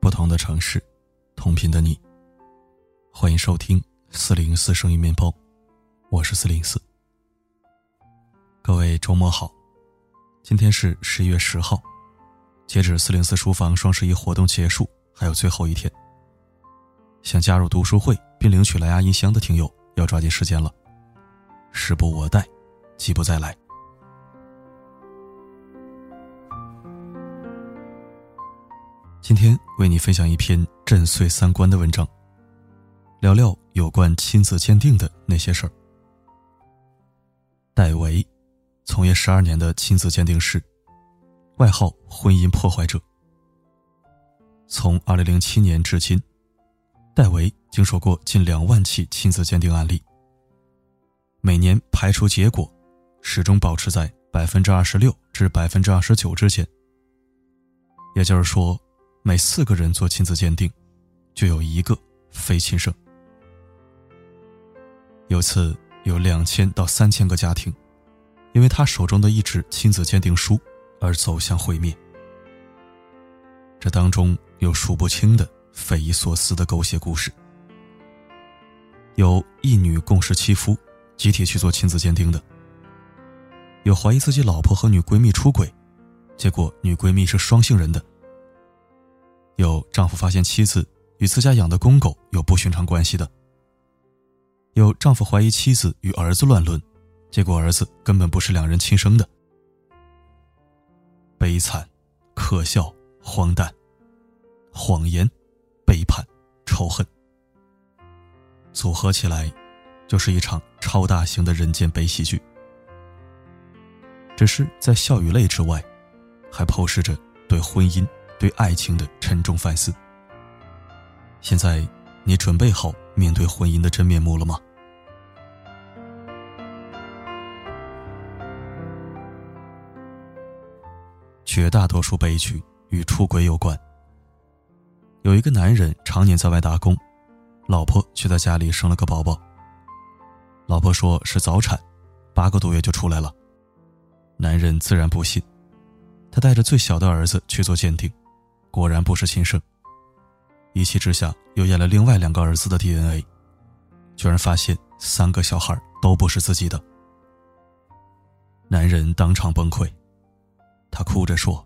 不同的城市，同频的你。欢迎收听四零四声音面包，我是四零四。各位周末好，今天是十一月十号，截止四零四书房双十一活动结束还有最后一天。想加入读书会并领取蓝牙音箱的听友要抓紧时间了，时不我待，机不再来。今天为你分享一篇震碎三观的文章，聊聊有关亲子鉴定的那些事儿。戴维，从业十二年的亲子鉴定师，外号“婚姻破坏者”。从二零零七年至今，戴维经手过近两万起亲子鉴定案例，每年排除结果始终保持在百分之二十六至百分之二十九之间。也就是说。每四个人做亲子鉴定，就有一个非亲生。有次有两千到三千个家庭，因为他手中的一纸亲子鉴定书而走向毁灭。这当中有数不清的匪夷所思的狗血故事，有一女共侍七夫，集体去做亲子鉴定的；有怀疑自己老婆和女闺蜜出轨，结果女闺蜜是双性人的。有丈夫发现妻子与自家养的公狗有不寻常关系的；有丈夫怀疑妻子与儿子乱伦，结果儿子根本不是两人亲生的。悲惨、可笑、荒诞、谎言、背叛、仇恨，组合起来，就是一场超大型的人间悲喜剧。只是在笑与泪之外，还透视着对婚姻。对爱情的沉重反思。现在，你准备好面对婚姻的真面目了吗？绝大多数悲剧与出轨有关。有一个男人常年在外打工，老婆却在家里生了个宝宝。老婆说是早产，八个多月就出来了。男人自然不信，他带着最小的儿子去做鉴定。果然不是亲生。一气之下，又验了另外两个儿子的 DNA，居然发现三个小孩都不是自己的。男人当场崩溃，他哭着说：“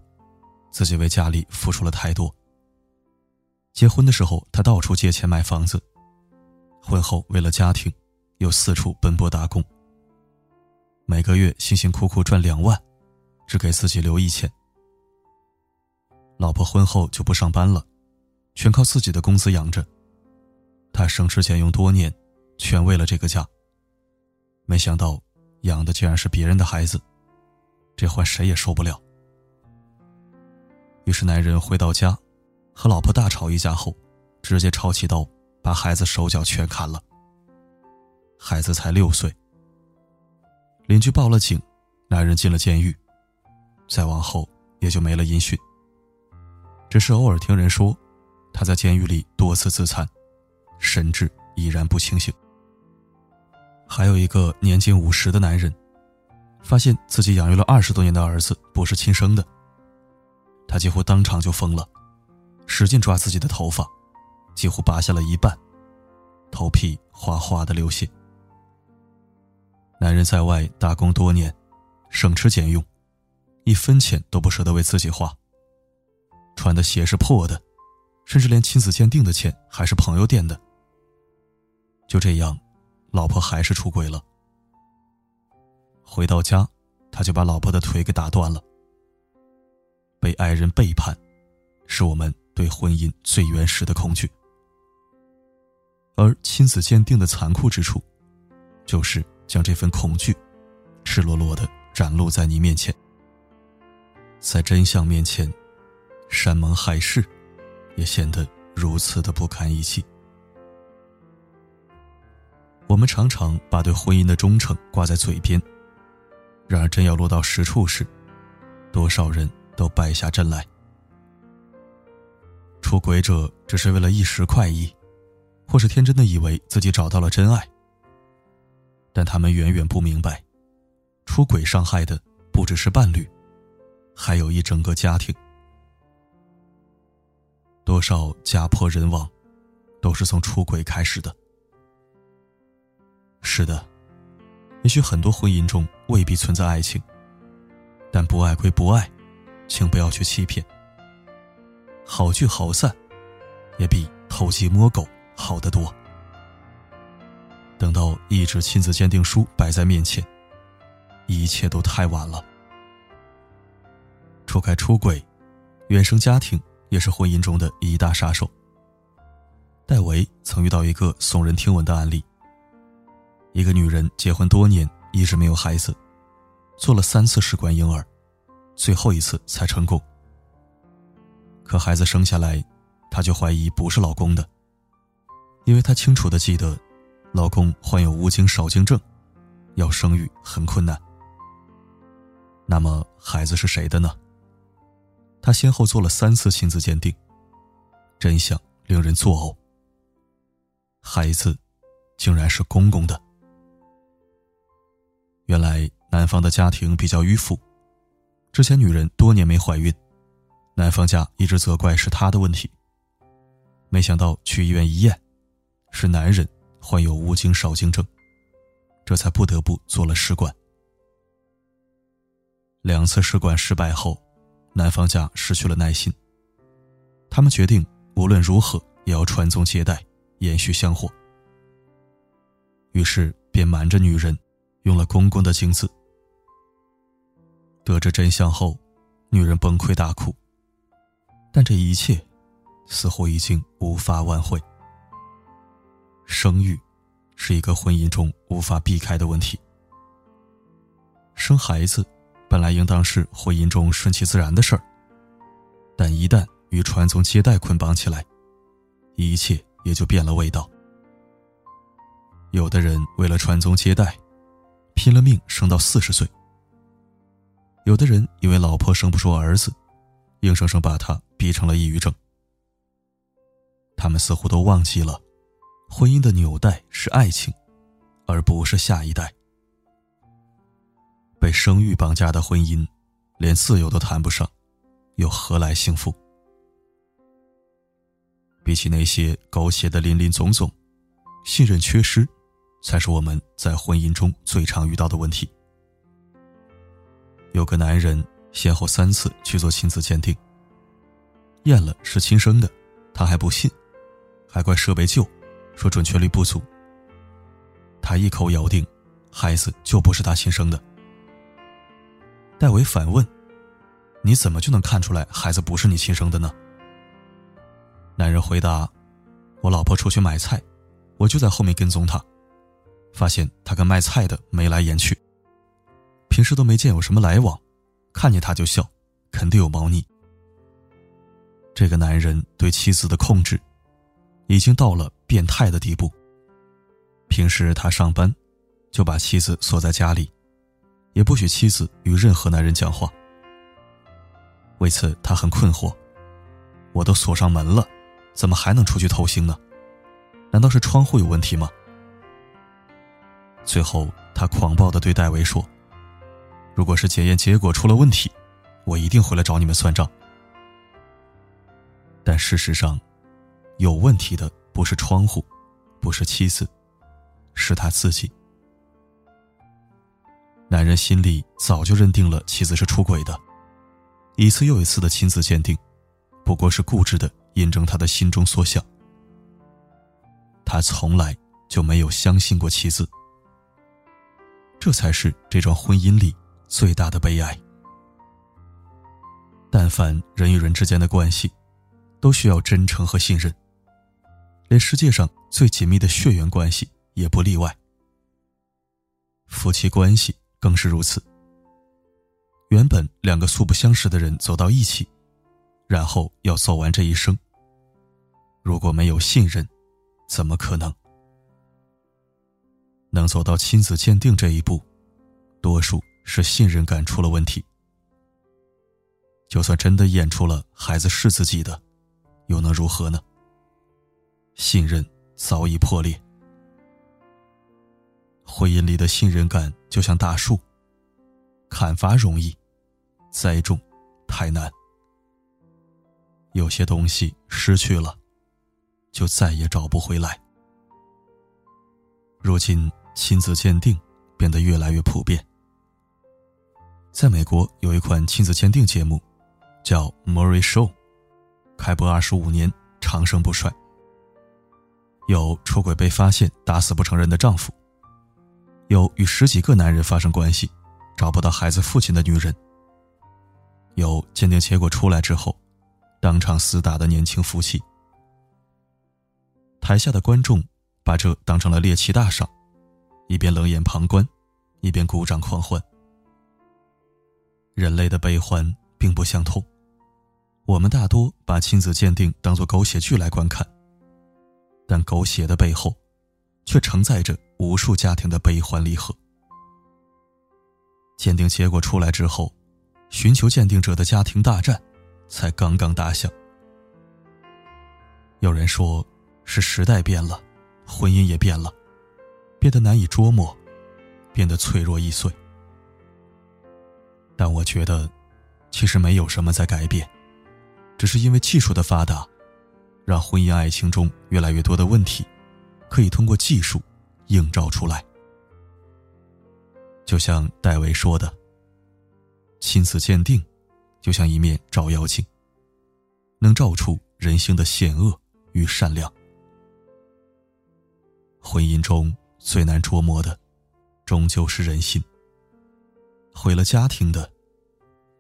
自己为家里付出了太多。结婚的时候，他到处借钱买房子；婚后为了家庭，又四处奔波打工。每个月辛辛苦苦赚两万，只给自己留一千。”老婆婚后就不上班了，全靠自己的工资养着。他省吃俭用多年，全为了这个家。没想到养的竟然是别人的孩子，这换谁也受不了。于是男人回到家，和老婆大吵一架后，直接抄起刀把孩子手脚全砍了。孩子才六岁。邻居报了警，男人进了监狱，再往后也就没了音讯。只是偶尔听人说，他在监狱里多次自残，神志依然不清醒。还有一个年近五十的男人，发现自己养育了二十多年的儿子不是亲生的，他几乎当场就疯了，使劲抓自己的头发，几乎拔下了一半，头皮哗哗的流血。男人在外打工多年，省吃俭用，一分钱都不舍得为自己花。穿的鞋是破的，甚至连亲子鉴定的钱还是朋友垫的。就这样，老婆还是出轨了。回到家，他就把老婆的腿给打断了。被爱人背叛，是我们对婚姻最原始的恐惧。而亲子鉴定的残酷之处，就是将这份恐惧，赤裸裸的展露在你面前。在真相面前。山盟海誓，也显得如此的不堪一击。我们常常把对婚姻的忠诚挂在嘴边，然而真要落到实处时，多少人都败下阵来。出轨者只是为了一时快意，或是天真的以为自己找到了真爱。但他们远远不明白，出轨伤害的不只是伴侣，还有一整个家庭。多少家破人亡，都是从出轨开始的。是的，也许很多婚姻中未必存在爱情，但不爱归不爱，请不要去欺骗。好聚好散，也比偷鸡摸狗好得多。等到一纸亲子鉴定书摆在面前，一切都太晚了。除开出轨，原生家庭也是婚姻中的一大杀手。戴维曾遇到一个耸人听闻的案例。一个女人结婚多年，一直没有孩子，做了三次试管婴儿，最后一次才成功。可孩子生下来，她就怀疑不是老公的，因为她清楚的记得，老公患有无精少精症，要生育很困难。那么孩子是谁的呢？她先后做了三次亲子鉴定，真相令人作呕，孩子竟然是公公的。原来男方的家庭比较迂腐，之前女人多年没怀孕，男方家一直责怪是他的问题。没想到去医院一验，是男人患有无精少精症，这才不得不做了试管。两次试管失败后，男方家失去了耐心，他们决定无论如何也要传宗接代，延续香火。于是便瞒着女人。用了公公的精子。得知真相后，女人崩溃大哭。但这一切，似乎已经无法挽回。生育，是一个婚姻中无法避开的问题。生孩子，本来应当是婚姻中顺其自然的事儿，但一旦与传宗接代捆绑起来，一切也就变了味道。有的人为了传宗接代。拼了命生到四十岁。有的人因为老婆生不出儿子，硬生生把他逼成了抑郁症。他们似乎都忘记了，婚姻的纽带是爱情，而不是下一代。被生育绑架的婚姻，连自由都谈不上，又何来幸福？比起那些狗血的林林总总，信任缺失。才是我们在婚姻中最常遇到的问题。有个男人先后三次去做亲子鉴定，验了是亲生的，他还不信，还怪设备旧，说准确率不足。他一口咬定，孩子就不是他亲生的。戴维反问：“你怎么就能看出来孩子不是你亲生的呢？”男人回答：“我老婆出去买菜，我就在后面跟踪她。”发现他跟卖菜的眉来眼去，平时都没见有什么来往，看见他就笑，肯定有猫腻。这个男人对妻子的控制，已经到了变态的地步。平时他上班，就把妻子锁在家里，也不许妻子与任何男人讲话。为此他很困惑：我都锁上门了，怎么还能出去偷腥呢？难道是窗户有问题吗？最后，他狂暴的对戴维说：“如果是检验结果出了问题，我一定回来找你们算账。”但事实上，有问题的不是窗户，不是妻子，是他自己。男人心里早就认定了妻子是出轨的，一次又一次的亲子鉴定，不过是固执的印证他的心中所想。他从来就没有相信过妻子。这才是这桩婚姻里最大的悲哀。但凡人与人之间的关系，都需要真诚和信任，连世界上最紧密的血缘关系也不例外。夫妻关系更是如此。原本两个素不相识的人走到一起，然后要走完这一生。如果没有信任，怎么可能？能走到亲子鉴定这一步，多数是信任感出了问题。就算真的验出了孩子是自己的，又能如何呢？信任早已破裂，婚姻里的信任感就像大树，砍伐容易，栽种太难。有些东西失去了，就再也找不回来。如今亲子鉴定变得越来越普遍，在美国有一款亲子鉴定节目，叫《Murray Show》，开播二十五年，长盛不衰。有出轨被发现打死不承认的丈夫，有与十几个男人发生关系，找不到孩子父亲的女人，有鉴定结果出来之后。当场厮打的年轻夫妻，台下的观众把这当成了猎奇大赏，一边冷眼旁观，一边鼓掌狂欢。人类的悲欢并不相通，我们大多把亲子鉴定当作狗血剧来观看，但狗血的背后，却承载着无数家庭的悲欢离合。鉴定结果出来之后，寻求鉴定者的家庭大战。才刚刚打响。有人说，是时代变了，婚姻也变了，变得难以捉摸，变得脆弱易碎。但我觉得，其实没有什么在改变，只是因为技术的发达，让婚姻爱情中越来越多的问题，可以通过技术映照出来。就像戴维说的：“亲子鉴定。”就像一面照妖镜，能照出人性的险恶与善良。婚姻中最难捉摸的，终究是人心。毁了家庭的，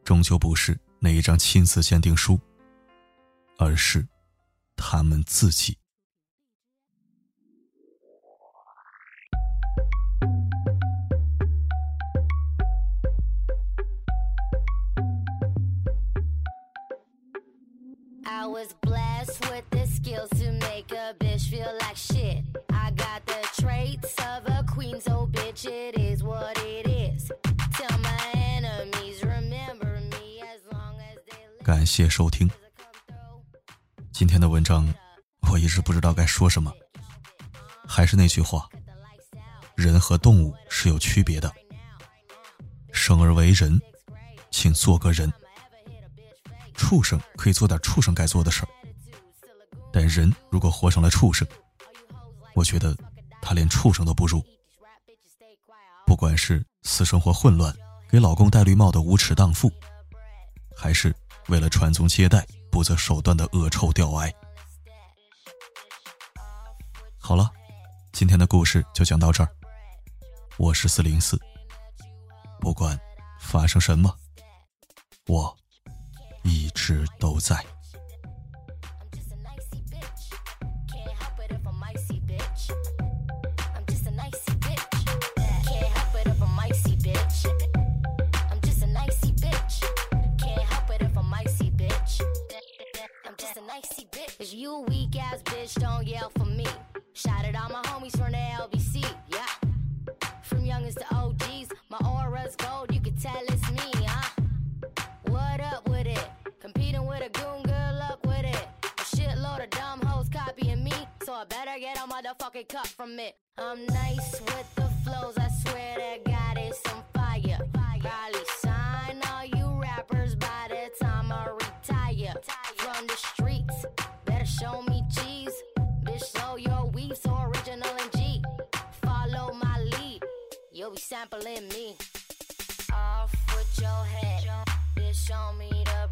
终究不是那一张亲子鉴定书，而是他们自己。感谢收听。今天的文章，我一直不知道该说什么。还是那句话，人和动物是有区别的。生而为人，请做个人。畜生可以做点畜生该做的事儿，但人如果活成了畜生，我觉得他连畜生都不如。不管是私生活混乱，给老公戴绿帽的无耻荡妇，还是……为了传宗接代不择手段的恶臭吊哀。好了，今天的故事就讲到这儿。我是四零四，不管发生什么，我一直都在。Bitch, don't yell for me. Shout Shouted all my homies from the LBC, yeah. From youngest to OGs, my aura's gold, you can tell it's me, huh? What up with it? Competing with a goon, good luck with it. A shitload of dumb hoes copying me, so I better get a motherfucking cut from it. I'm nice with the flows, I swear that God is some sampling me. Off with your head, bitch, show me the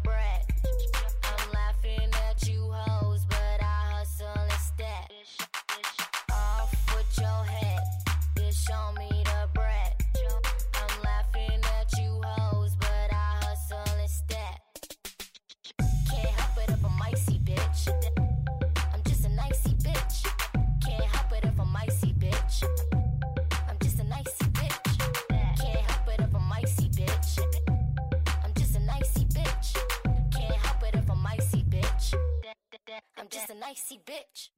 sexy bitch.